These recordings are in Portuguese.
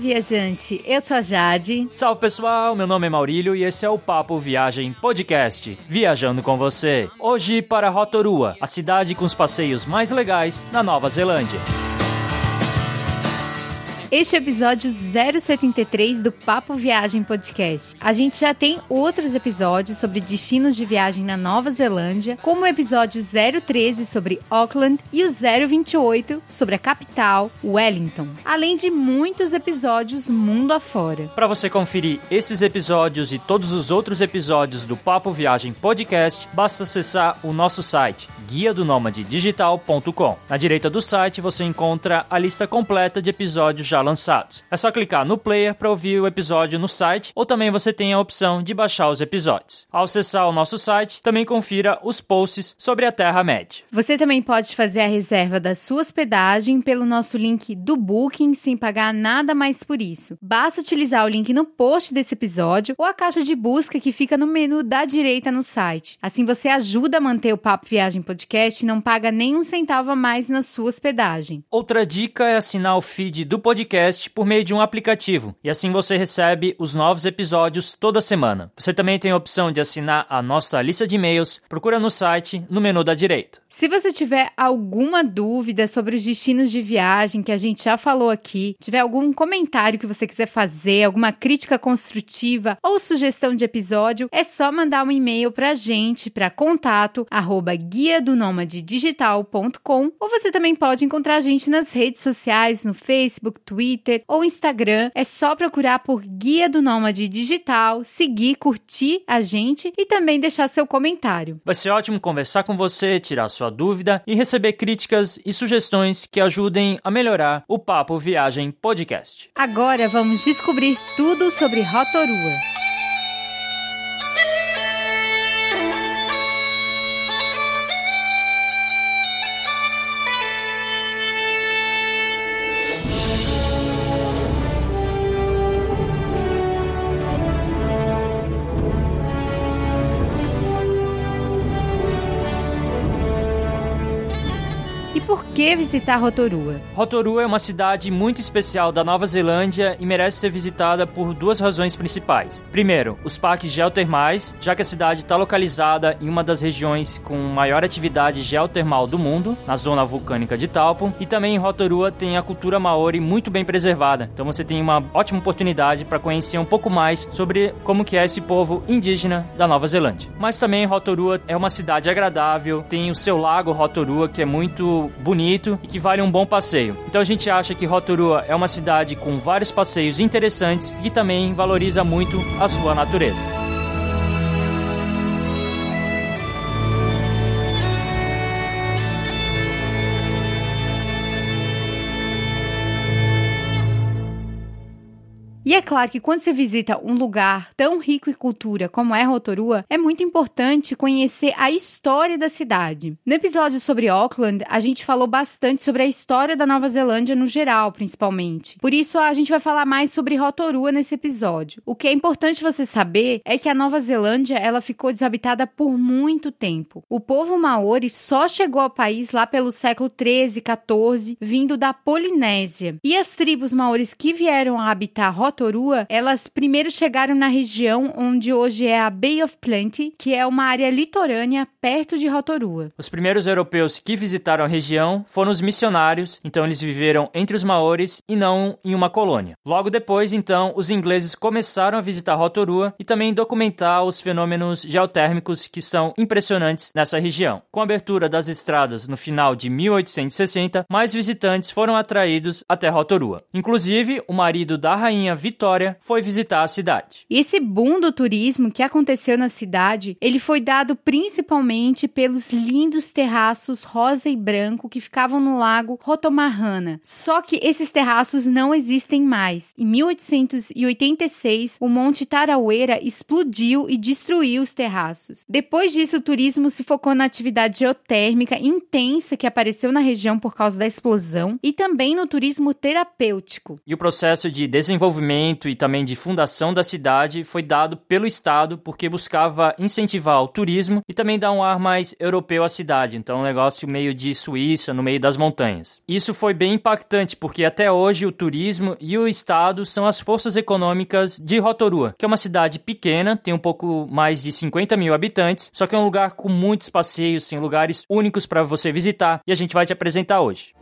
Viajante, eu sou a Jade. Salve pessoal, meu nome é Maurílio e esse é o Papo Viagem Podcast, viajando com você. Hoje para Rotorua, a cidade com os passeios mais legais na Nova Zelândia. Este é o episódio 073 do Papo Viagem Podcast. A gente já tem outros episódios sobre destinos de viagem na Nova Zelândia, como o episódio 013 sobre Auckland e o 028 sobre a capital, Wellington, além de muitos episódios mundo afora. Para você conferir esses episódios e todos os outros episódios do Papo Viagem Podcast, basta acessar o nosso site guia do digital.com. Na direita do site você encontra a lista completa de episódios já lançados. É só clicar no player para ouvir o episódio no site ou também você tem a opção de baixar os episódios. Ao acessar o nosso site, também confira os posts sobre a Terra-média. Você também pode fazer a reserva da sua hospedagem pelo nosso link do Booking sem pagar nada mais por isso. Basta utilizar o link no post desse episódio ou a caixa de busca que fica no menu da direita no site. Assim você ajuda a manter o Papo Viagem Podcast e não paga nem um centavo a mais na sua hospedagem. Outra dica é assinar o feed do podcast podcast por meio de um aplicativo e assim você recebe os novos episódios toda semana. Você também tem a opção de assinar a nossa lista de e-mails. Procura no site, no menu da direita. Se você tiver alguma dúvida sobre os destinos de viagem que a gente já falou aqui, tiver algum comentário que você quiser fazer, alguma crítica construtiva ou sugestão de episódio, é só mandar um e-mail para a gente para contato arroba guia do digital.com ou você também pode encontrar a gente nas redes sociais, no Facebook, Twitter ou Instagram. É só procurar por Guia do Nômade Digital, seguir, curtir a gente e também deixar seu comentário. Vai ser ótimo conversar com você, tirar sua dúvida e receber críticas e sugestões que ajudem a melhorar o Papo Viagem Podcast. Agora vamos descobrir tudo sobre Rotorua. Que visitar Rotorua? Rotorua é uma cidade muito especial da Nova Zelândia e merece ser visitada por duas razões principais. Primeiro, os parques geotermais, já que a cidade está localizada em uma das regiões com maior atividade geotermal do mundo, na zona vulcânica de Taupo, e também em Rotorua tem a cultura maori muito bem preservada. Então você tem uma ótima oportunidade para conhecer um pouco mais sobre como que é esse povo indígena da Nova Zelândia. Mas também Rotorua é uma cidade agradável, tem o seu lago Rotorua que é muito bonito bonito e que vale um bom passeio. Então a gente acha que Rotorua é uma cidade com vários passeios interessantes e que também valoriza muito a sua natureza. E é claro que quando você visita um lugar tão rico em cultura como é Rotorua, é muito importante conhecer a história da cidade. No episódio sobre Auckland, a gente falou bastante sobre a história da Nova Zelândia no geral, principalmente. Por isso, a gente vai falar mais sobre Rotorua nesse episódio. O que é importante você saber é que a Nova Zelândia ela ficou desabitada por muito tempo. O povo maori só chegou ao país lá pelo século 13, 14, vindo da Polinésia. E as tribos maoris que vieram a habitar Rotorua Rotorua, elas primeiro chegaram na região onde hoje é a Bay of Plenty, que é uma área litorânea perto de Rotorua. Os primeiros europeus que visitaram a região foram os missionários, então eles viveram entre os maores e não em uma colônia. Logo depois, então, os ingleses começaram a visitar Rotorua e também documentar os fenômenos geotérmicos que são impressionantes nessa região. Com a abertura das estradas no final de 1860, mais visitantes foram atraídos até Rotorua. Inclusive, o marido da rainha foi visitar a cidade. E esse boom do turismo que aconteceu na cidade, ele foi dado principalmente pelos lindos terraços rosa e branco que ficavam no lago Rotomarrana. Só que esses terraços não existem mais. Em 1886, o Monte Taraueira explodiu e destruiu os terraços. Depois disso, o turismo se focou na atividade geotérmica intensa que apareceu na região por causa da explosão e também no turismo terapêutico. E o processo de desenvolvimento e também de fundação da cidade foi dado pelo Estado porque buscava incentivar o turismo e também dar um ar mais europeu à cidade. Então, um negócio meio de Suíça, no meio das montanhas. Isso foi bem impactante porque até hoje o turismo e o Estado são as forças econômicas de Rotorua, que é uma cidade pequena, tem um pouco mais de 50 mil habitantes, só que é um lugar com muitos passeios, tem lugares únicos para você visitar e a gente vai te apresentar hoje.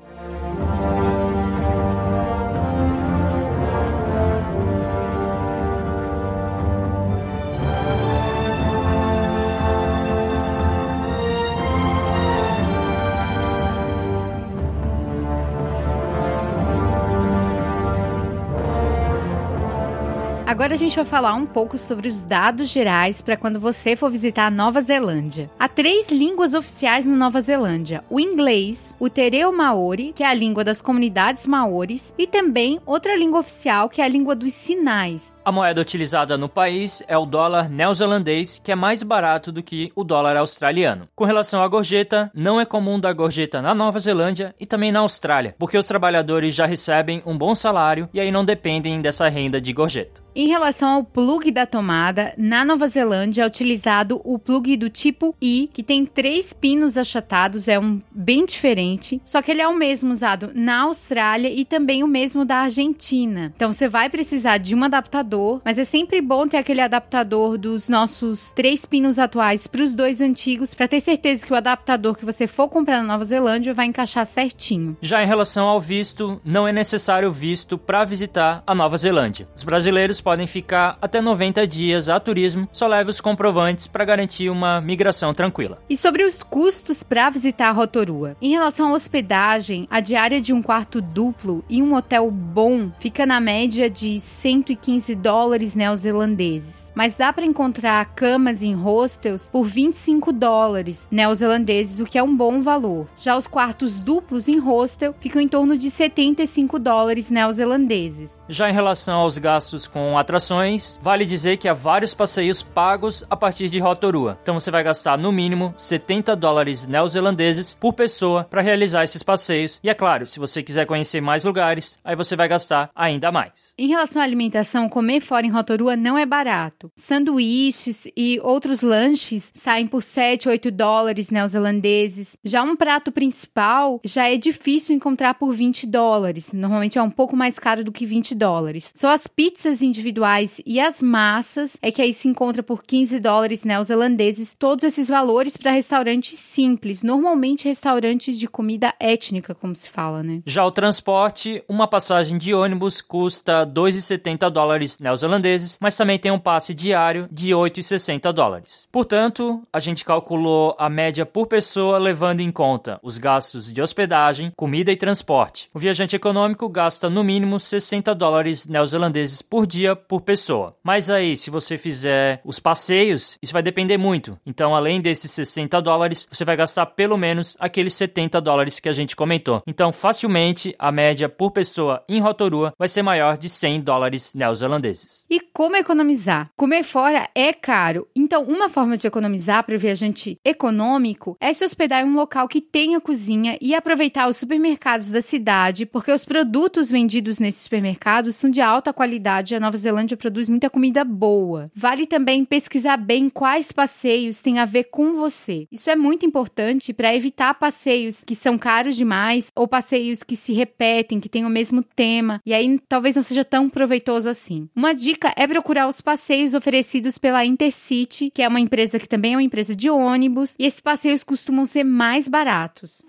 Agora a gente vai falar um pouco sobre os dados gerais para quando você for visitar a Nova Zelândia. Há três línguas oficiais na Nova Zelândia: o inglês, o tereu maori, que é a língua das comunidades maores, e também outra língua oficial, que é a língua dos sinais. A moeda utilizada no país é o dólar neozelandês, que é mais barato do que o dólar australiano. Com relação à gorjeta, não é comum dar gorjeta na Nova Zelândia e também na Austrália, porque os trabalhadores já recebem um bom salário e aí não dependem dessa renda de gorjeta. Em relação ao plug da tomada, na Nova Zelândia é utilizado o plug do tipo I, que tem três pinos achatados, é um bem diferente, só que ele é o mesmo usado na Austrália e também o mesmo da Argentina. Então você vai precisar de um adaptador adaptador, mas é sempre bom ter aquele adaptador dos nossos três pinos atuais para os dois antigos, para ter certeza que o adaptador que você for comprar na Nova Zelândia vai encaixar certinho. Já em relação ao visto, não é necessário visto para visitar a Nova Zelândia. Os brasileiros podem ficar até 90 dias a turismo, só leve os comprovantes para garantir uma migração tranquila. E sobre os custos para visitar a Rotorua? Em relação à hospedagem, a diária de um quarto duplo e um hotel bom fica na média de 115 dólares neozelandeses mas dá para encontrar camas em hostels por 25 dólares neozelandeses, o que é um bom valor. Já os quartos duplos em hostel ficam em torno de 75 dólares neozelandeses. Já em relação aos gastos com atrações, vale dizer que há vários passeios pagos a partir de Rotorua. Então você vai gastar no mínimo 70 dólares neozelandeses por pessoa para realizar esses passeios. E é claro, se você quiser conhecer mais lugares, aí você vai gastar ainda mais. Em relação à alimentação, comer fora em Rotorua não é barato. Sanduíches e outros lanches saem por 7, 8 dólares neozelandeses. Já um prato principal já é difícil encontrar por 20 dólares. Normalmente é um pouco mais caro do que 20 dólares. Só as pizzas individuais e as massas é que aí se encontra por 15 dólares neozelandeses. Todos esses valores para restaurantes simples, normalmente restaurantes de comida étnica, como se fala, né? Já o transporte, uma passagem de ônibus custa 2,70 dólares neozelandeses, mas também tem um passe diário de 8,60 dólares. Portanto, a gente calculou a média por pessoa levando em conta os gastos de hospedagem, comida e transporte. O viajante econômico gasta no mínimo 60 dólares neozelandeses por dia por pessoa. Mas aí, se você fizer os passeios, isso vai depender muito. Então, além desses 60 dólares, você vai gastar pelo menos aqueles 70 dólares que a gente comentou. Então, facilmente, a média por pessoa em Rotorua vai ser maior de 100 dólares neozelandeses. E como economizar? Comer fora é caro, então uma forma de economizar para o viajante econômico é se hospedar em um local que tenha cozinha e aproveitar os supermercados da cidade, porque os produtos vendidos nesses supermercados são de alta qualidade e a Nova Zelândia produz muita comida boa. Vale também pesquisar bem quais passeios têm a ver com você. Isso é muito importante para evitar passeios que são caros demais ou passeios que se repetem, que têm o mesmo tema, e aí talvez não seja tão proveitoso assim. Uma dica é procurar os passeios oferecidos pela Intercity, que é uma empresa que também é uma empresa de ônibus, e esses passeios costumam ser mais baratos.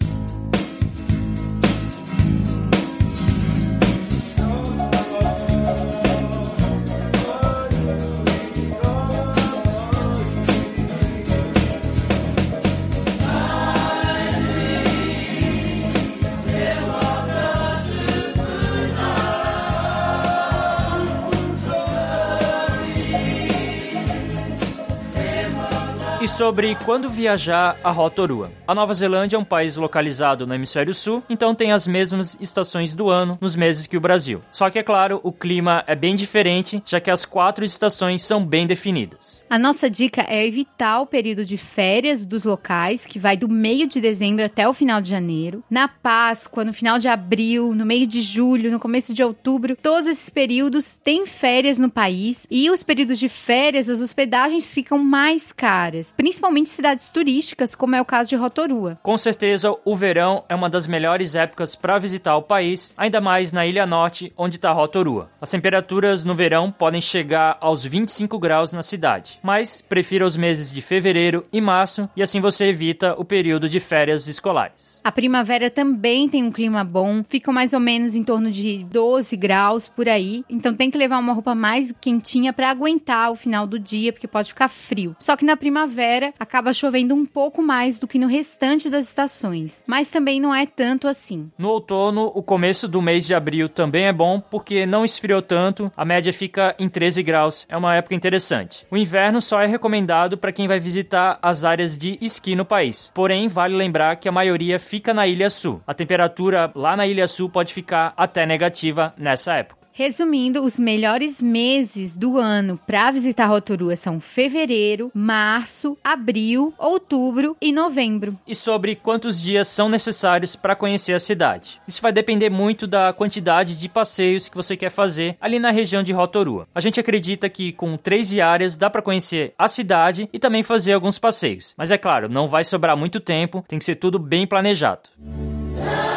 Sobre quando viajar a Rotorua. A Nova Zelândia é um país localizado no hemisfério sul, então tem as mesmas estações do ano nos meses que o Brasil. Só que é claro, o clima é bem diferente, já que as quatro estações são bem definidas. A nossa dica é evitar o período de férias dos locais, que vai do meio de dezembro até o final de janeiro. Na Páscoa, no final de abril, no meio de julho, no começo de outubro, todos esses períodos têm férias no país e os períodos de férias, as hospedagens ficam mais caras, principalmente cidades turísticas, como é o caso de Rotorua. Com certeza, o verão é uma das melhores épocas para visitar o país, ainda mais na Ilha Norte, onde está Rotorua. As temperaturas no verão podem chegar aos 25 graus na cidade, mas prefira os meses de fevereiro e março e assim você evita o período de férias escolares. A primavera também tem um clima bom, fica mais ou menos em torno de 12 graus por aí, então tem que levar uma roupa mais quentinha para aguentar o final do dia, porque pode ficar frio. Só que na primavera acaba chovendo um pouco mais do que no restante das estações, mas também não é tanto assim. No outono, o começo do mês de abril também é bom porque não esfriou tanto, a média fica em 13 graus, é uma época interessante. O inverno só é recomendado para quem vai visitar as áreas de esqui no país. Porém, vale lembrar que a maioria fica na Ilha Sul. A temperatura lá na Ilha Sul pode ficar até negativa nessa época. Resumindo, os melhores meses do ano para visitar Rotorua são fevereiro, março, abril, outubro e novembro. E sobre quantos dias são necessários para conhecer a cidade. Isso vai depender muito da quantidade de passeios que você quer fazer ali na região de Rotorua. A gente acredita que com três diárias dá para conhecer a cidade e também fazer alguns passeios. Mas é claro, não vai sobrar muito tempo, tem que ser tudo bem planejado. E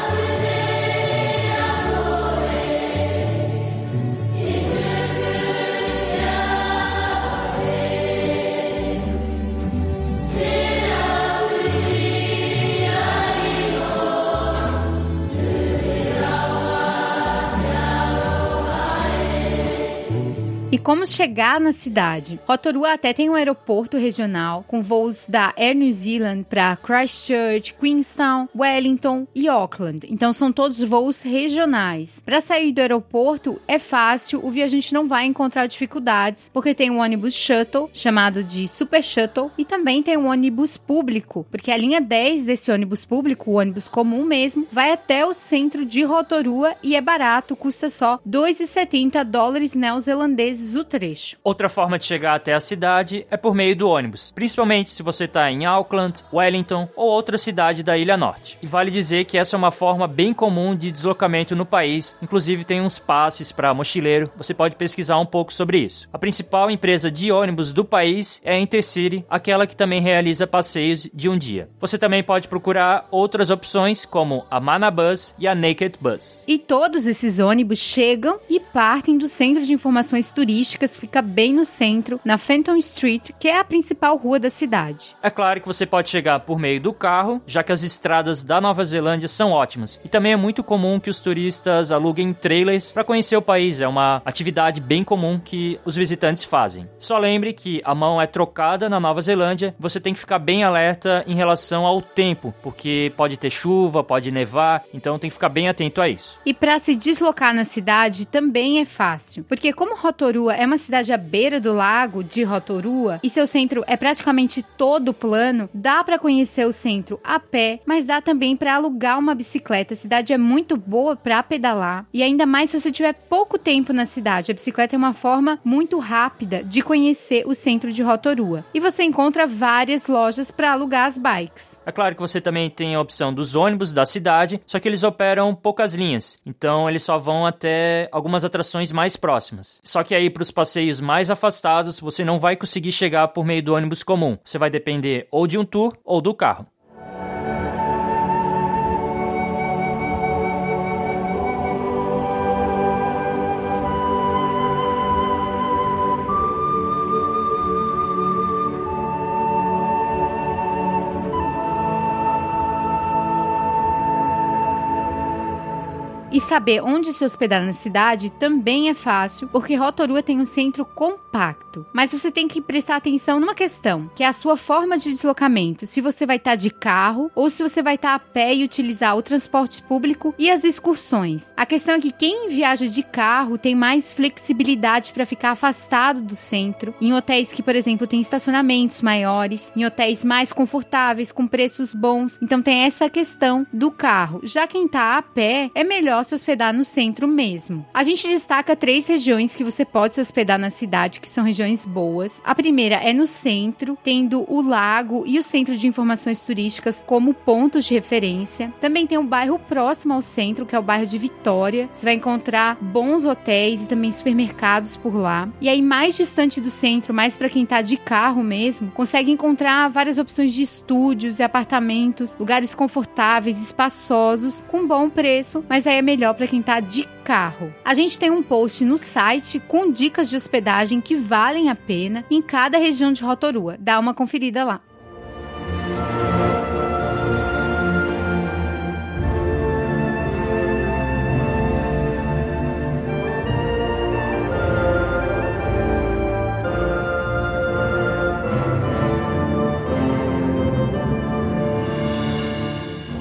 como chegar na cidade? Rotorua até tem um aeroporto regional com voos da Air New Zealand para Christchurch, Queenstown, Wellington e Auckland. Então são todos voos regionais. Para sair do aeroporto é fácil, o viajante não vai encontrar dificuldades, porque tem um ônibus shuttle chamado de Super Shuttle e também tem um ônibus público, porque a linha 10 desse ônibus público, o ônibus comum mesmo, vai até o centro de Rotorua e é barato, custa só 2,70 dólares neozelandeses vezes o trecho. Outra forma de chegar até a cidade é por meio do ônibus, principalmente se você está em Auckland, Wellington ou outra cidade da Ilha Norte. E vale dizer que essa é uma forma bem comum de deslocamento no país, inclusive tem uns passes para mochileiro, você pode pesquisar um pouco sobre isso. A principal empresa de ônibus do país é a Intercity, aquela que também realiza passeios de um dia. Você também pode procurar outras opções como a Manabus e a Naked Bus. E todos esses ônibus chegam e partem do Centro de Informações Turísticas turísticas fica bem no centro, na Fenton Street, que é a principal rua da cidade. É claro que você pode chegar por meio do carro, já que as estradas da Nova Zelândia são ótimas. E também é muito comum que os turistas aluguem trailers para conhecer o país. É uma atividade bem comum que os visitantes fazem. Só lembre que a mão é trocada na Nova Zelândia, você tem que ficar bem alerta em relação ao tempo, porque pode ter chuva, pode nevar, então tem que ficar bem atento a isso. E para se deslocar na cidade também é fácil, porque como Rotorua Rotorua é uma cidade à beira do lago de Rotorua e seu centro é praticamente todo plano, dá para conhecer o centro a pé, mas dá também para alugar uma bicicleta. A cidade é muito boa para pedalar e ainda mais se você tiver pouco tempo na cidade. A bicicleta é uma forma muito rápida de conhecer o centro de Rotorua. E você encontra várias lojas para alugar as bikes. É claro que você também tem a opção dos ônibus da cidade, só que eles operam poucas linhas, então eles só vão até algumas atrações mais próximas. Só que aí para os passeios mais afastados, você não vai conseguir chegar por meio do ônibus comum. Você vai depender ou de um tour ou do carro. Saber onde se hospedar na cidade também é fácil, porque Rotorua tem um centro compacto. Mas você tem que prestar atenção numa questão, que é a sua forma de deslocamento. Se você vai estar de carro ou se você vai estar a pé e utilizar o transporte público e as excursões. A questão é que quem viaja de carro tem mais flexibilidade para ficar afastado do centro, em hotéis que, por exemplo, têm estacionamentos maiores, em hotéis mais confortáveis, com preços bons. Então tem essa questão do carro. Já quem tá a pé, é melhor se hospedar no centro mesmo. A gente destaca três regiões que você pode se hospedar na cidade, que são regiões boas. A primeira é no centro, tendo o lago e o centro de informações turísticas como pontos de referência. Também tem um bairro próximo ao centro, que é o bairro de Vitória. Você vai encontrar bons hotéis e também supermercados por lá. E aí, mais distante do centro, mais para quem tá de carro mesmo, consegue encontrar várias opções de estúdios e apartamentos, lugares confortáveis, espaçosos, com bom preço, mas aí é melhor para quem tá de carro. A gente tem um post no site com dicas de hospedagem que valem a pena em cada região de Rotorua. Dá uma conferida lá.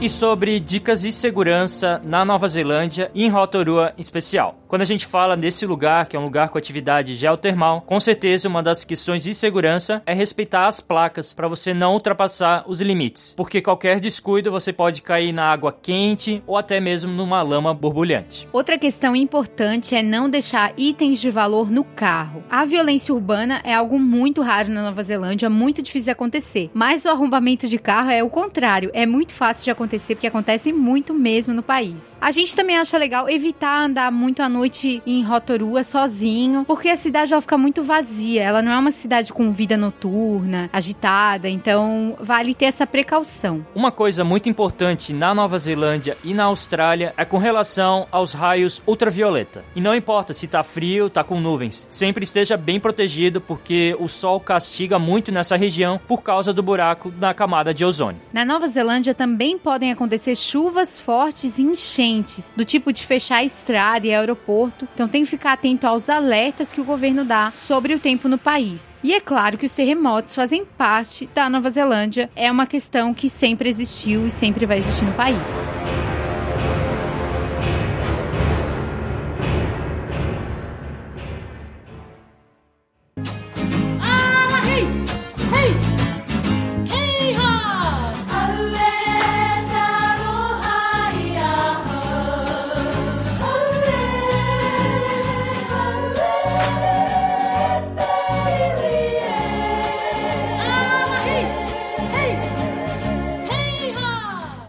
E sobre dicas de segurança na Nova Zelândia e em Rotorua em especial. Quando a gente fala nesse lugar, que é um lugar com atividade geotermal, com certeza uma das questões de segurança é respeitar as placas para você não ultrapassar os limites, porque qualquer descuido você pode cair na água quente ou até mesmo numa lama borbulhante. Outra questão importante é não deixar itens de valor no carro. A violência urbana é algo muito raro na Nova Zelândia, muito difícil de acontecer, mas o arrombamento de carro é o contrário, é muito fácil de acontecer acontecer, porque acontece muito mesmo no país. A gente também acha legal evitar andar muito à noite em Rotorua sozinho, porque a cidade ela fica muito vazia. Ela não é uma cidade com vida noturna, agitada, então vale ter essa precaução. Uma coisa muito importante na Nova Zelândia e na Austrália é com relação aos raios ultravioleta. E não importa se tá frio, tá com nuvens, sempre esteja bem protegido porque o sol castiga muito nessa região por causa do buraco na camada de ozônio. Na Nova Zelândia também pode podem acontecer chuvas fortes e enchentes, do tipo de fechar a estrada e aeroporto. Então tem que ficar atento aos alertas que o governo dá sobre o tempo no país. E é claro que os terremotos fazem parte da Nova Zelândia, é uma questão que sempre existiu e sempre vai existir no país.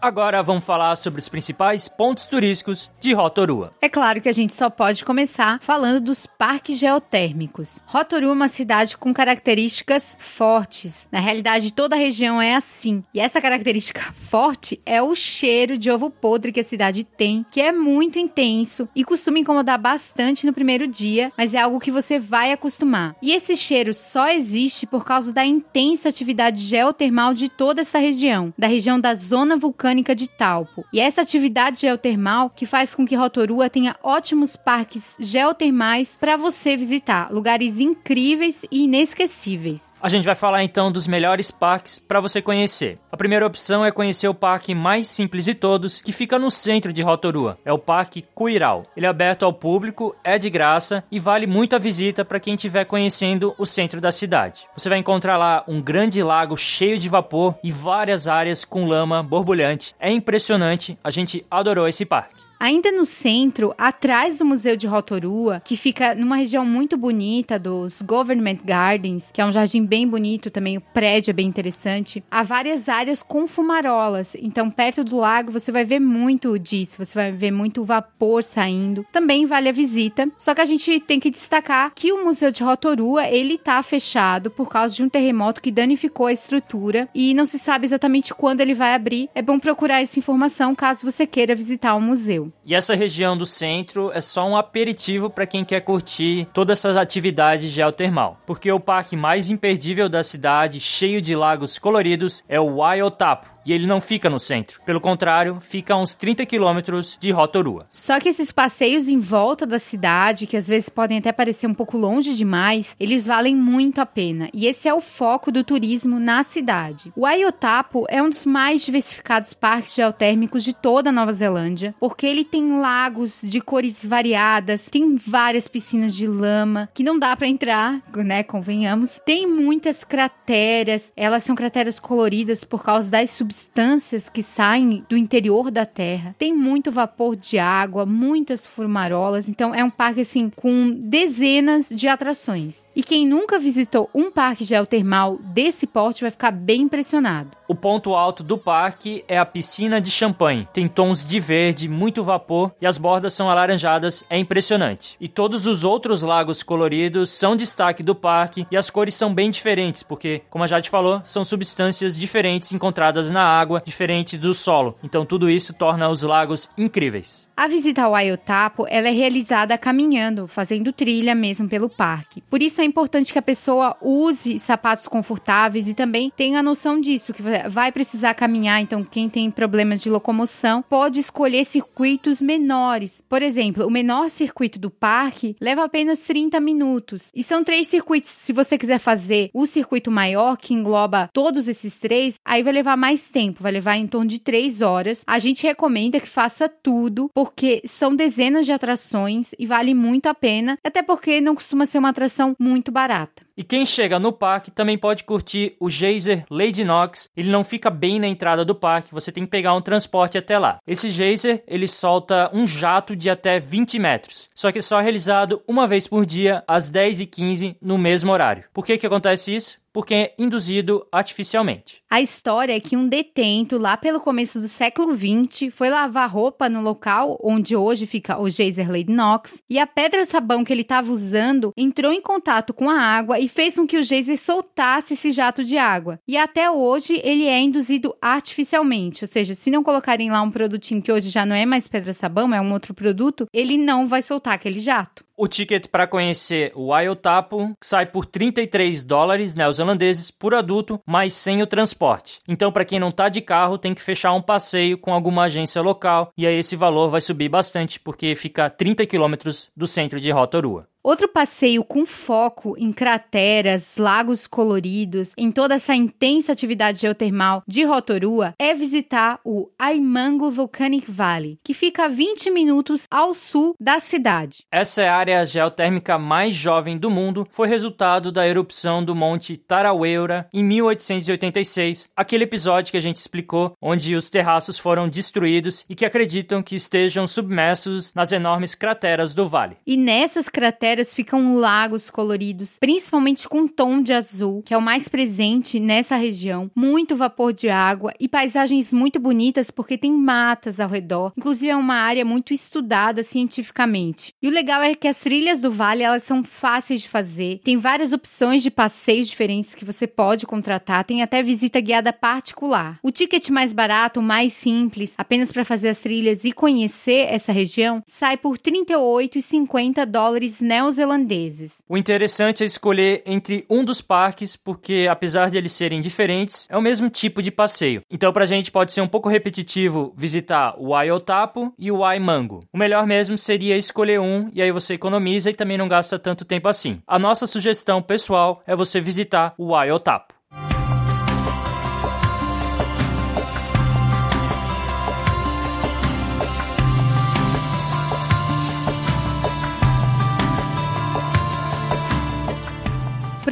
Agora vamos falar sobre os principais pontos turísticos de Rotorua. É claro que a gente só pode começar falando dos parques geotérmicos. Rotorua é uma cidade com características fortes. Na realidade, toda a região é assim. E essa característica forte é o cheiro de ovo podre que a cidade tem, que é muito intenso e costuma incomodar bastante no primeiro dia, mas é algo que você vai acostumar. E esse cheiro só existe por causa da intensa atividade geotermal de toda essa região, da região da zona vulcânica vulcânica de Talpo. E essa atividade geotermal que faz com que Rotorua tenha ótimos parques geotermais para você visitar, lugares incríveis e inesquecíveis. A gente vai falar então dos melhores parques para você conhecer. A primeira opção é conhecer o parque mais simples de todos, que fica no centro de Rotorua. É o Parque Cuiral. Ele é aberto ao público, é de graça e vale muito a visita para quem estiver conhecendo o centro da cidade. Você vai encontrar lá um grande lago cheio de vapor e várias áreas com lama borbulhante é impressionante, a gente adorou esse parque. Ainda no centro, atrás do Museu de Rotorua, que fica numa região muito bonita dos Government Gardens, que é um jardim bem bonito também, o prédio é bem interessante, há várias áreas com fumarolas. Então, perto do lago, você vai ver muito disso, você vai ver muito vapor saindo. Também vale a visita, só que a gente tem que destacar que o Museu de Rotorua, ele tá fechado por causa de um terremoto que danificou a estrutura e não se sabe exatamente quando ele vai abrir. É bom procurar essa informação caso você queira visitar o museu. E essa região do centro é só um aperitivo para quem quer curtir todas essas atividades geotermal, porque o parque mais imperdível da cidade, cheio de lagos coloridos, é o Waiotapo E ele não fica no centro. Pelo contrário, fica a uns 30 quilômetros de Rotorua. Só que esses passeios em volta da cidade, que às vezes podem até parecer um pouco longe demais, eles valem muito a pena. E esse é o foco do turismo na cidade. O Aiotapo é um dos mais diversificados parques geotérmicos de toda a Nova Zelândia, porque ele tem lagos de cores variadas, tem várias piscinas de lama que não dá para entrar, né, convenhamos. Tem muitas crateras, elas são crateras coloridas por causa das substâncias que saem do interior da Terra. Tem muito vapor de água, muitas fumarolas, então é um parque assim com dezenas de atrações. E quem nunca visitou um parque geotermal desse porte vai ficar bem impressionado. O ponto alto do parque é a piscina de champanhe. Tem tons de verde, muito vapor e as bordas são alaranjadas, é impressionante. E todos os outros lagos coloridos são destaque do parque e as cores são bem diferentes, porque, como a Jade falou, são substâncias diferentes encontradas na água, diferente do solo. Então tudo isso torna os lagos incríveis. A visita ao Aiotapo ela é realizada caminhando, fazendo trilha mesmo pelo parque. Por isso é importante que a pessoa use sapatos confortáveis e também tenha a noção disso, que vai precisar caminhar, então quem tem problemas de locomoção pode escolher circuitos menores. Por exemplo, o menor circuito do parque leva apenas 30 minutos. E são três circuitos. Se você quiser fazer o circuito maior, que engloba todos esses três, aí vai levar mais tempo, vai levar em torno de três horas. A gente recomenda que faça tudo, porque são dezenas de atrações e vale muito a pena, até porque não costuma ser uma atração muito barata. E quem chega no parque também pode curtir o geyser Lady Knox. Ele não fica bem na entrada do parque, você tem que pegar um transporte até lá. Esse geyser, ele solta um jato de até 20 metros, só que é só realizado uma vez por dia, às 10h15, no mesmo horário. Por que que acontece isso? Porque é induzido artificialmente. A história é que um detento, lá pelo começo do século XX, foi lavar roupa no local onde hoje fica o geyser Lady Knox, e a pedra-sabão que ele estava usando entrou em contato com a água e fez com que o geyser soltasse esse jato de água. E até hoje ele é induzido artificialmente, ou seja, se não colocarem lá um produtinho que hoje já não é mais pedra-sabão, é um outro produto, ele não vai soltar aquele jato. O ticket para conhecer o Ayotapo sai por 33 dólares neozelandeses por adulto, mas sem o transporte. Então, para quem não está de carro, tem que fechar um passeio com alguma agência local e aí esse valor vai subir bastante porque fica a 30 quilômetros do centro de Rotorua. Outro passeio com foco em crateras, lagos coloridos, em toda essa intensa atividade geotermal de Rotorua é visitar o Aimango Volcanic Valley, que fica a 20 minutos ao sul da cidade. Essa é a área geotérmica mais jovem do mundo, foi resultado da erupção do Monte Taraueira em 1886, aquele episódio que a gente explicou, onde os terraços foram destruídos e que acreditam que estejam submersos nas enormes crateras do vale. E nessas crateras ficam lagos coloridos, principalmente com tom de azul, que é o mais presente nessa região. Muito vapor de água e paisagens muito bonitas porque tem matas ao redor. Inclusive é uma área muito estudada cientificamente. E o legal é que as trilhas do vale elas são fáceis de fazer. Tem várias opções de passeios diferentes que você pode contratar. Tem até visita guiada particular. O ticket mais barato, mais simples, apenas para fazer as trilhas e conhecer essa região, sai por 38,50 dólares neozelandeses neozelandeses. O interessante é escolher entre um dos parques, porque apesar de eles serem diferentes, é o mesmo tipo de passeio. Então, pra gente pode ser um pouco repetitivo visitar o Aiotapo e o Aimango. O melhor mesmo seria escolher um e aí você economiza e também não gasta tanto tempo assim. A nossa sugestão pessoal é você visitar o Aiotapo.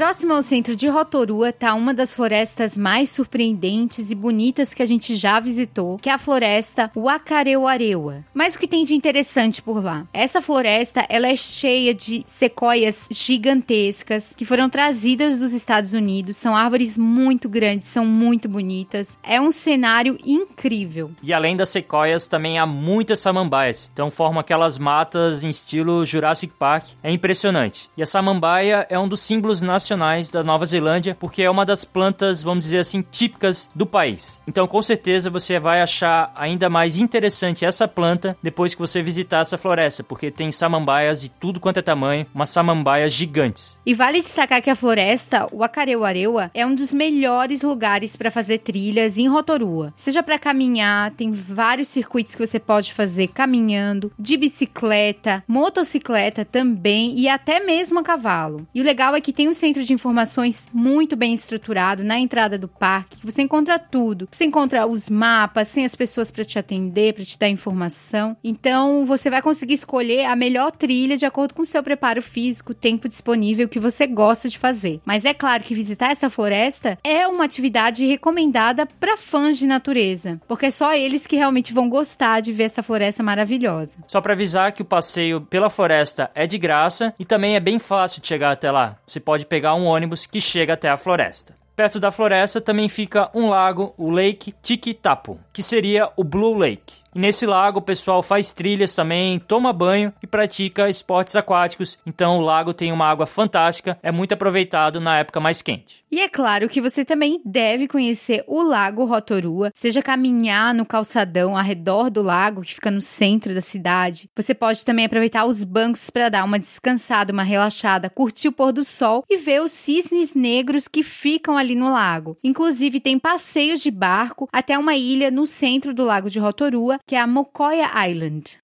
Próximo ao centro de Rotorua está uma das florestas mais surpreendentes e bonitas que a gente já visitou, que é a floresta Wakareuareua. Mas o que tem de interessante por lá? Essa floresta ela é cheia de sequoias gigantescas que foram trazidas dos Estados Unidos. São árvores muito grandes, são muito bonitas. É um cenário incrível. E além das sequoias, também há muitas samambaias. Então formam aquelas matas em estilo Jurassic Park. É impressionante. E a samambaia é um dos símbolos nacionais nacionais da Nova Zelândia, porque é uma das plantas, vamos dizer assim, típicas do país. Então, com certeza, você vai achar ainda mais interessante essa planta depois que você visitar essa floresta, porque tem samambaias de tudo quanto é tamanho, umas samambaias gigantes. E vale destacar que a floresta, o Acareuareua, é um dos melhores lugares para fazer trilhas em Rotorua. Seja para caminhar, tem vários circuitos que você pode fazer caminhando, de bicicleta, motocicleta também e até mesmo a cavalo. E o legal é que tem um centro de informações muito bem estruturado na entrada do parque. Você encontra tudo. Você encontra os mapas, tem as pessoas para te atender, para te dar informação. Então, você vai conseguir escolher a melhor trilha de acordo com o seu preparo físico, tempo disponível, que você gosta de fazer. Mas é claro que visitar essa floresta é uma atividade recomendada para fãs de natureza, porque é só eles que realmente vão gostar de ver essa floresta maravilhosa. Só para avisar que o passeio pela floresta é de graça e também é bem fácil de chegar até lá. Você pode pegar um ônibus que chega até a floresta. Perto da floresta também fica um lago, o Lake Tikitapu, que seria o Blue Lake. Nesse lago o pessoal faz trilhas também, toma banho e pratica esportes aquáticos. Então o lago tem uma água fantástica, é muito aproveitado na época mais quente. E é claro que você também deve conhecer o Lago Rotorua, seja caminhar no calçadão ao redor do lago, que fica no centro da cidade. Você pode também aproveitar os bancos para dar uma descansada, uma relaxada, curtir o pôr do sol e ver os cisnes negros que ficam ali no lago. Inclusive tem passeios de barco até uma ilha no centro do Lago de Rotorua que é a Mokoia Island.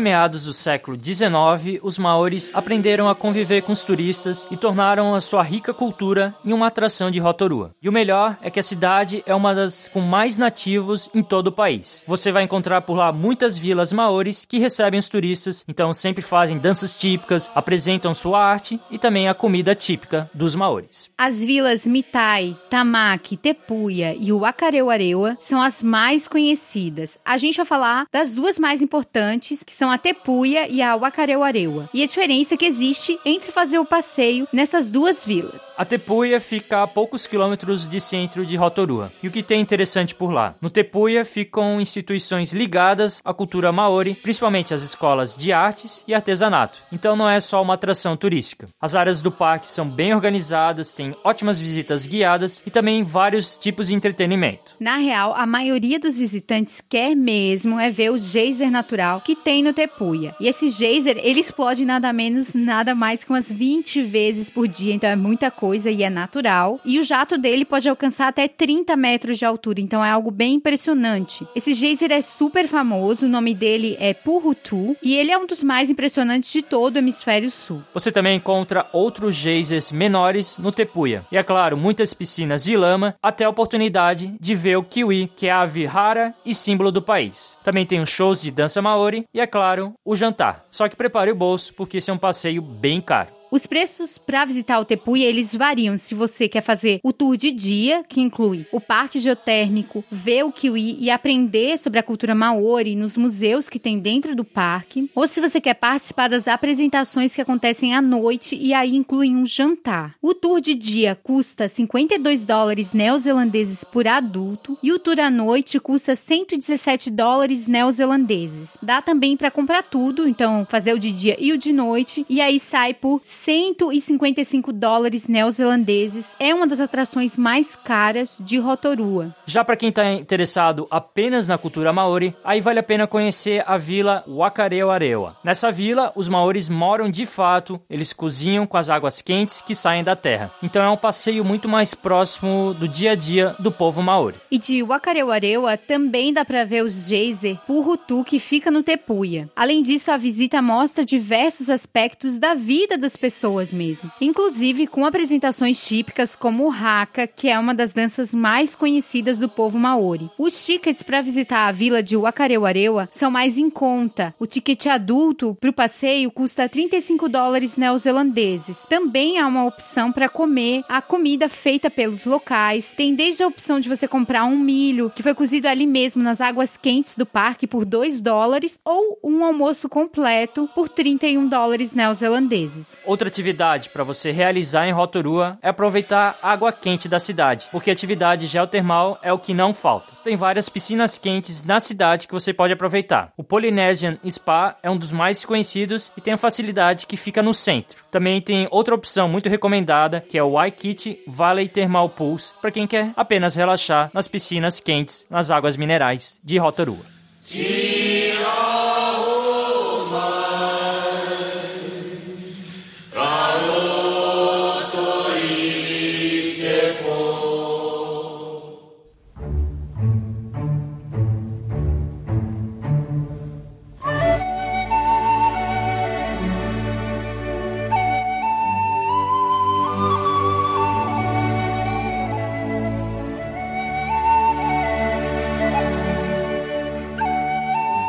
Meados do século XIX, os maores aprenderam a conviver com os turistas e tornaram a sua rica cultura em uma atração de Rotorua. E o melhor é que a cidade é uma das com mais nativos em todo o país. Você vai encontrar por lá muitas vilas maores que recebem os turistas, então sempre fazem danças típicas, apresentam sua arte e também a comida típica dos maores. As vilas Mitai, Tamaki, Tepuia e o Acareuareua são as mais conhecidas. A gente vai falar das duas mais importantes, que são a Tepuia e a Wakareuareua, e a diferença que existe entre fazer o passeio nessas duas vilas. A Tepuia fica a poucos quilômetros de centro de Rotorua. E o que tem interessante por lá? No Tepuia ficam instituições ligadas à cultura maori, principalmente as escolas de artes e artesanato. Então não é só uma atração turística. As áreas do parque são bem organizadas, tem ótimas visitas guiadas e também vários tipos de entretenimento. Na real, a maioria dos visitantes quer mesmo é ver o geyser natural que tem no Tepuia. E esse geyser, ele explode nada menos, nada mais que umas 20 vezes por dia, então é muita coisa e é natural. E o jato dele pode alcançar até 30 metros de altura, então é algo bem impressionante. Esse geyser é super famoso, o nome dele é Purutu e ele é um dos mais impressionantes de todo o hemisfério sul. Você também encontra outros geysers menores no Tepuia. E é claro, muitas piscinas de lama, até a oportunidade de ver o kiwi, que é a ave rara e símbolo do país. Também tem os shows de dança maori e, é claro, o jantar. Só que prepare o bolso, porque esse é um passeio bem caro. Os preços para visitar o Tepuia, eles variam se você quer fazer o tour de dia, que inclui o parque geotérmico, ver o kiwi e aprender sobre a cultura maori nos museus que tem dentro do parque, ou se você quer participar das apresentações que acontecem à noite e aí incluem um jantar. O tour de dia custa 52 dólares neozelandeses por adulto e o tour à noite custa 117 dólares neozelandeses. Dá também para comprar tudo, então fazer o de dia e o de noite, e aí sai por 155 dólares neozelandeses. É uma das atrações mais caras de Rotorua. Já para quem está interessado apenas na cultura maori, aí vale a pena conhecer a vila Wakareoarewa. Nessa vila, os maoris moram de fato, eles cozinham com as águas quentes que saem da terra. Então é um passeio muito mais próximo do dia a dia do povo maori. E de Wakareoarewa também dá para ver os geyser Purutu que fica no Tepuia. Além disso, a visita mostra diversos aspectos da vida das pessoas pessoas mesmo. Inclusive com apresentações típicas como o haka, que é uma das danças mais conhecidas do povo maori. Os tickets para visitar a vila de Wakarewarewa são mais em conta. O ticket adulto para o passeio custa 35 dólares neozelandeses. Também há uma opção para comer a comida feita pelos locais. Tem desde a opção de você comprar um milho que foi cozido ali mesmo nas águas quentes do parque por 2 dólares ou um almoço completo por 31 dólares neozelandeses. Outra atividade para você realizar em Rotorua é aproveitar a água quente da cidade, porque atividade geotermal é o que não falta. Tem várias piscinas quentes na cidade que você pode aproveitar. O Polynesian Spa é um dos mais conhecidos e tem a facilidade que fica no centro. Também tem outra opção muito recomendada, que é o Waikiki Valley Thermal Pools, para quem quer apenas relaxar nas piscinas quentes nas águas minerais de Rotorua.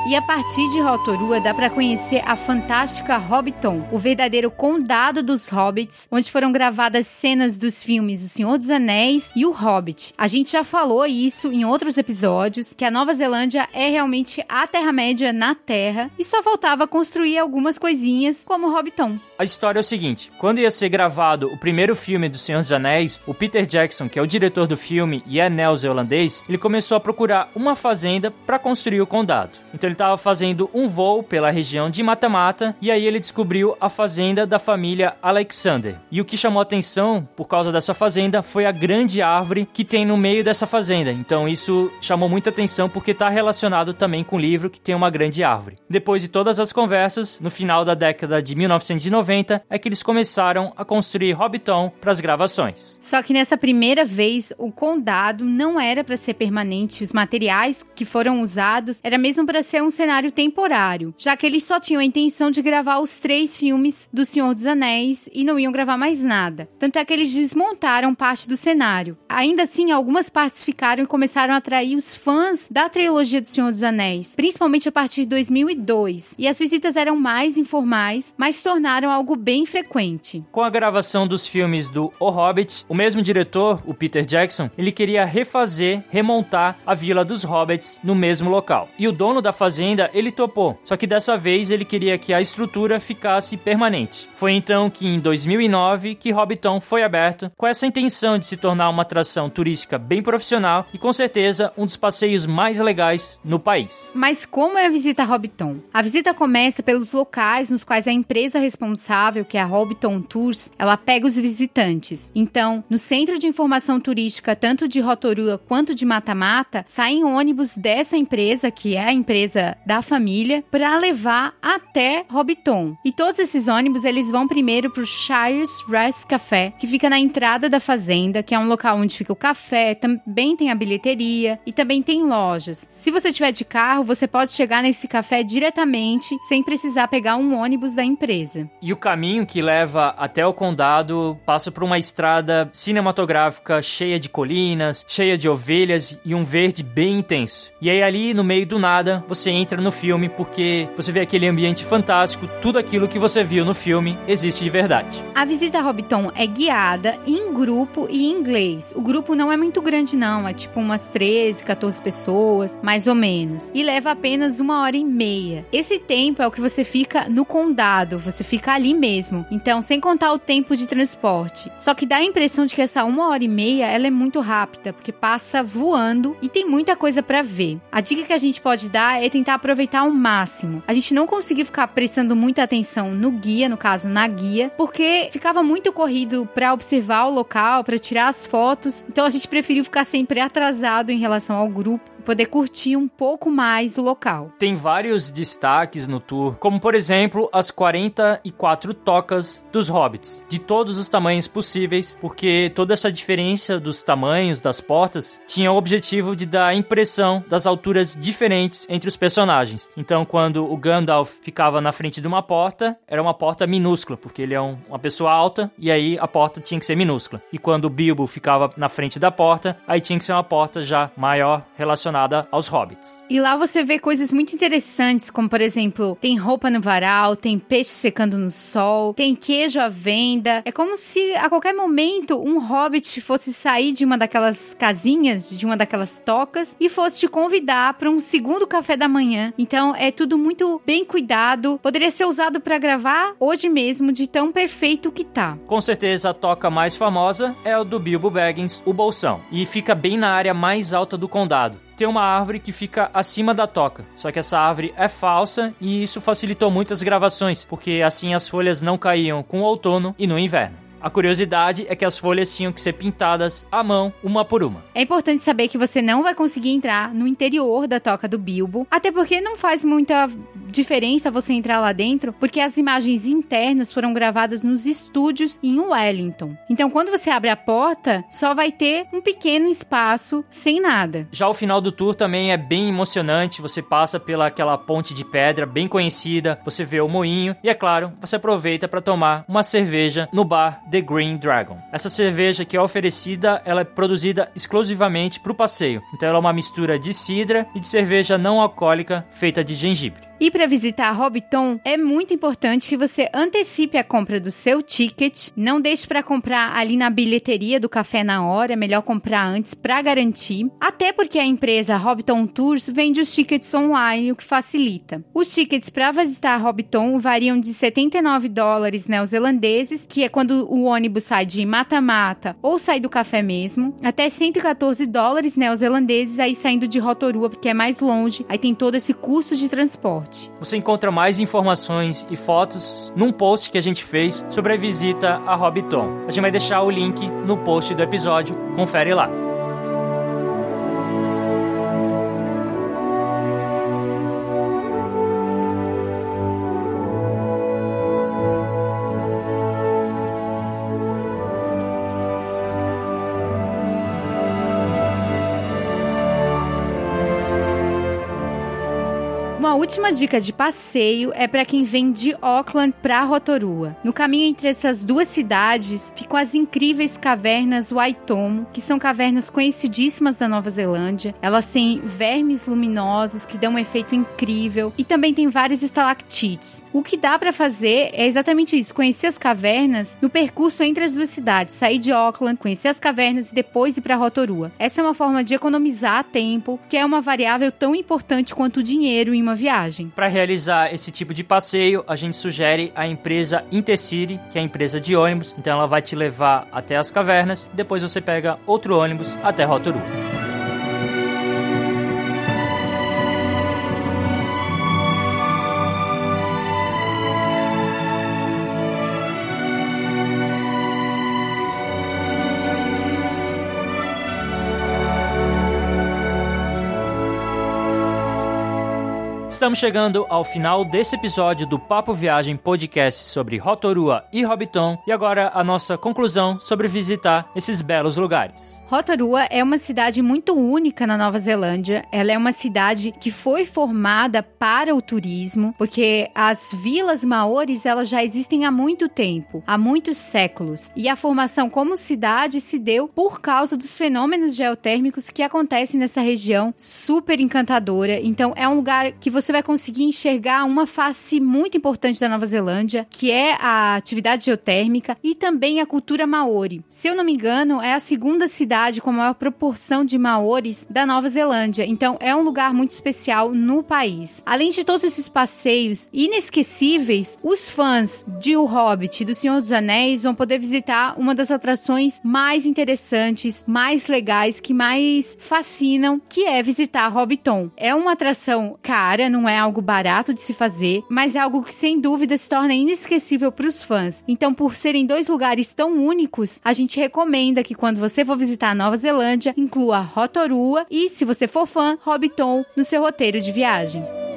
E a partir de Rotorua dá para conhecer a fantástica Hobbiton, o verdadeiro condado dos hobbits, onde foram gravadas cenas dos filmes O Senhor dos Anéis e O Hobbit. A gente já falou isso em outros episódios, que a Nova Zelândia é realmente a Terra-média na Terra e só faltava construir algumas coisinhas como Hobbiton. A história é o seguinte: quando ia ser gravado o primeiro filme do Senhor dos Anéis, o Peter Jackson, que é o diretor do filme e é neozelandês, ele começou a procurar uma fazenda para construir o condado. Então ele estava fazendo um voo pela região de Mata-Mata e aí ele descobriu a fazenda da família Alexander. E o que chamou atenção por causa dessa fazenda foi a grande árvore que tem no meio dessa fazenda. Então isso chamou muita atenção porque está relacionado também com o livro que tem uma grande árvore. Depois de todas as conversas, no final da década de 1990, é que eles começaram a construir Hobbiton para as gravações. Só que nessa primeira vez, o condado não era para ser permanente. Os materiais que foram usados era mesmo para ser um cenário temporário, já que eles só tinham a intenção de gravar os três filmes do Senhor dos Anéis e não iam gravar mais nada. Tanto é que eles desmontaram parte do cenário. Ainda assim, algumas partes ficaram e começaram a atrair os fãs da trilogia do Senhor dos Anéis, principalmente a partir de 2002. E as visitas eram mais informais, mas tornaram algo bem frequente. Com a gravação dos filmes do O Hobbit, o mesmo diretor, o Peter Jackson, ele queria refazer, remontar a Vila dos Hobbits no mesmo local. E o dono da fazenda, ele topou. Só que dessa vez ele queria que a estrutura ficasse permanente. Foi então que em 2009 que Hobbiton foi aberto com essa intenção de se tornar uma atração turística bem profissional e com certeza um dos passeios mais legais no país. Mas como é a visita a Hobbiton? A visita começa pelos locais nos quais a empresa responsável, que é a Hobbiton Tours, ela pega os visitantes. Então, no Centro de Informação Turística, tanto de Rotorua quanto de Mata-Mata, saem ônibus dessa empresa, que é a empresa da família, para levar até Hobbiton. E todos esses ônibus, eles vão primeiro para o Shires Rest Café, que fica na entrada da fazenda, que é um local onde fica o café, também tem a bilheteria e também tem lojas. Se você tiver de carro, você pode chegar nesse café diretamente, sem precisar pegar um ônibus da empresa. E o caminho que leva até o condado passa por uma estrada cinematográfica cheia de colinas, cheia de ovelhas e um verde bem intenso. E aí ali no meio do nada, você entra no filme porque você vê aquele ambiente fantástico, tudo aquilo que você viu no filme existe de verdade. A visita a Hobbiton é guiada em grupo e em inglês. O grupo não é muito grande não, é tipo umas 13, 14 pessoas, mais ou menos. E leva apenas uma hora e meia. Esse tempo é o que você fica no condado, você fica ali mesmo. Então, sem contar o tempo de transporte. Só que dá a impressão de que essa uma hora e meia, ela é muito rápida, porque passa voando e tem muita coisa para ver. A dica que a gente pode dar é tentar aproveitar ao máximo. A gente não conseguiu ficar prestando muita atenção no guia, no caso na guia, porque ficava muito corrido para observar o local, para tirar as fotos. Então a gente preferiu ficar sempre atrasado em relação ao grupo poder curtir um pouco mais o local. Tem vários destaques no tour, como por exemplo as 44 tocas dos hobbits, de todos os tamanhos possíveis, porque toda essa diferença dos tamanhos das portas tinha o objetivo de dar a impressão das alturas diferentes entre os personagens. Então, quando o Gandalf ficava na frente de uma porta, era uma porta minúscula, porque ele é um, uma pessoa alta e aí a porta tinha que ser minúscula. E quando o Bilbo ficava na frente da porta, aí tinha que ser uma porta já maior relacionada aos hobbits. E lá você vê coisas muito interessantes, como por exemplo, tem roupa no varal, tem peixe secando no sol, tem queijo à venda. É como se a qualquer momento um hobbit fosse sair de uma daquelas casinhas, de uma daquelas tocas e fosse te convidar para um segundo café da manhã. Então é tudo muito bem cuidado. Poderia ser usado para gravar hoje mesmo, de tão perfeito que tá. Com certeza a toca mais famosa é o do Bilbo Baggins, o Bolsão, e fica bem na área mais alta do condado tem uma árvore que fica acima da toca. Só que essa árvore é falsa e isso facilitou muitas gravações, porque assim as folhas não caíam com o outono e no inverno. A curiosidade é que as folhas tinham que ser pintadas à mão, uma por uma. É importante saber que você não vai conseguir entrar no interior da toca do Bilbo, até porque não faz muita diferença você entrar lá dentro, porque as imagens internas foram gravadas nos estúdios em Wellington. Então, quando você abre a porta, só vai ter um pequeno espaço sem nada. Já o final do tour também é bem emocionante. Você passa pela aquela ponte de pedra bem conhecida, você vê o moinho e é claro, você aproveita para tomar uma cerveja no bar The Green Dragon. Essa cerveja que é oferecida, ela é produzida exclusivamente para o passeio. Então ela é uma mistura de cidra e de cerveja não alcoólica feita de gengibre. E para visitar Hobbiton, é muito importante que você antecipe a compra do seu ticket. Não deixe para comprar ali na bilheteria do café na hora, é melhor comprar antes para garantir. Até porque a empresa Hobbiton Tours vende os tickets online, o que facilita. Os tickets para visitar Hobbiton variam de 79 dólares neozelandeses, que é quando o ônibus sai de mata-mata ou sai do café mesmo, até 114 dólares neozelandeses aí saindo de Rotorua, porque é mais longe, aí tem todo esse custo de transporte. Você encontra mais informações e fotos num post que a gente fez sobre a visita a Hobbiton. A gente vai deixar o link no post do episódio, confere lá. Última dica de passeio é para quem vem de Auckland para Rotorua. No caminho entre essas duas cidades ficam as incríveis cavernas Waitomo, que são cavernas conhecidíssimas da Nova Zelândia. Elas têm vermes luminosos que dão um efeito incrível e também tem várias estalactites. O que dá para fazer é exatamente isso: conhecer as cavernas no percurso entre as duas cidades, sair de Auckland, conhecer as cavernas e depois ir para Rotorua. Essa é uma forma de economizar tempo, que é uma variável tão importante quanto o dinheiro em uma viagem. Para realizar esse tipo de passeio, a gente sugere a empresa Intercity, que é a empresa de ônibus. Então ela vai te levar até as cavernas, depois você pega outro ônibus até Rotorua. Estamos chegando ao final desse episódio do Papo Viagem Podcast sobre Rotorua e Hobbiton e agora a nossa conclusão sobre visitar esses belos lugares. Rotorua é uma cidade muito única na Nova Zelândia. Ela é uma cidade que foi formada para o turismo, porque as vilas maores elas já existem há muito tempo, há muitos séculos. E a formação como cidade se deu por causa dos fenômenos geotérmicos que acontecem nessa região super encantadora. Então é um lugar que você vai conseguir enxergar uma face muito importante da Nova Zelândia, que é a atividade geotérmica e também a cultura maori. Se eu não me engano, é a segunda cidade com a maior proporção de maores da Nova Zelândia. Então é um lugar muito especial no país. Além de todos esses passeios inesquecíveis, os fãs de O Hobbit e do Senhor dos Anéis vão poder visitar uma das atrações mais interessantes, mais legais, que mais fascinam, que é visitar Hobbiton. É uma atração cara, não não é algo barato de se fazer, mas é algo que sem dúvida se torna inesquecível para os fãs. Então, por serem dois lugares tão únicos, a gente recomenda que quando você for visitar a Nova Zelândia, inclua Rotorua e, se você for fã, Hobbiton no seu roteiro de viagem.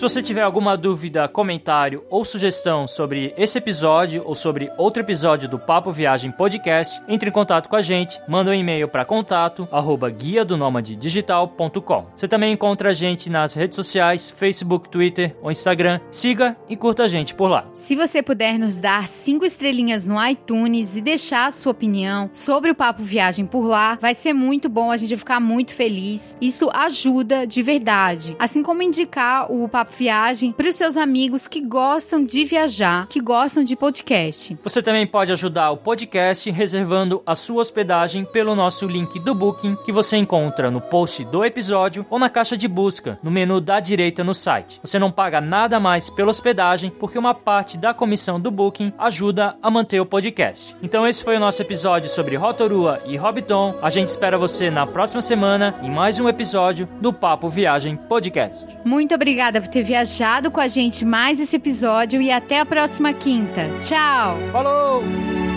Se você tiver alguma dúvida, comentário ou sugestão sobre esse episódio ou sobre outro episódio do Papo Viagem Podcast, entre em contato com a gente, manda um e-mail para contato arroba guia do digital.com. Você também encontra a gente nas redes sociais, Facebook, Twitter ou Instagram. Siga e curta a gente por lá. Se você puder nos dar cinco estrelinhas no iTunes e deixar a sua opinião sobre o Papo Viagem por lá, vai ser muito bom, a gente vai ficar muito feliz. Isso ajuda de verdade. Assim como indicar o Papo Viagem para os seus amigos que gostam de viajar, que gostam de podcast. Você também pode ajudar o podcast reservando a sua hospedagem pelo nosso link do Booking que você encontra no post do episódio ou na caixa de busca no menu da direita no site. Você não paga nada mais pela hospedagem porque uma parte da comissão do Booking ajuda a manter o podcast. Então esse foi o nosso episódio sobre Rotorua e Hobbiton. A gente espera você na próxima semana em mais um episódio do Papo Viagem Podcast. Muito obrigada por ter ter viajado com a gente mais esse episódio e até a próxima quinta. Tchau! Falou!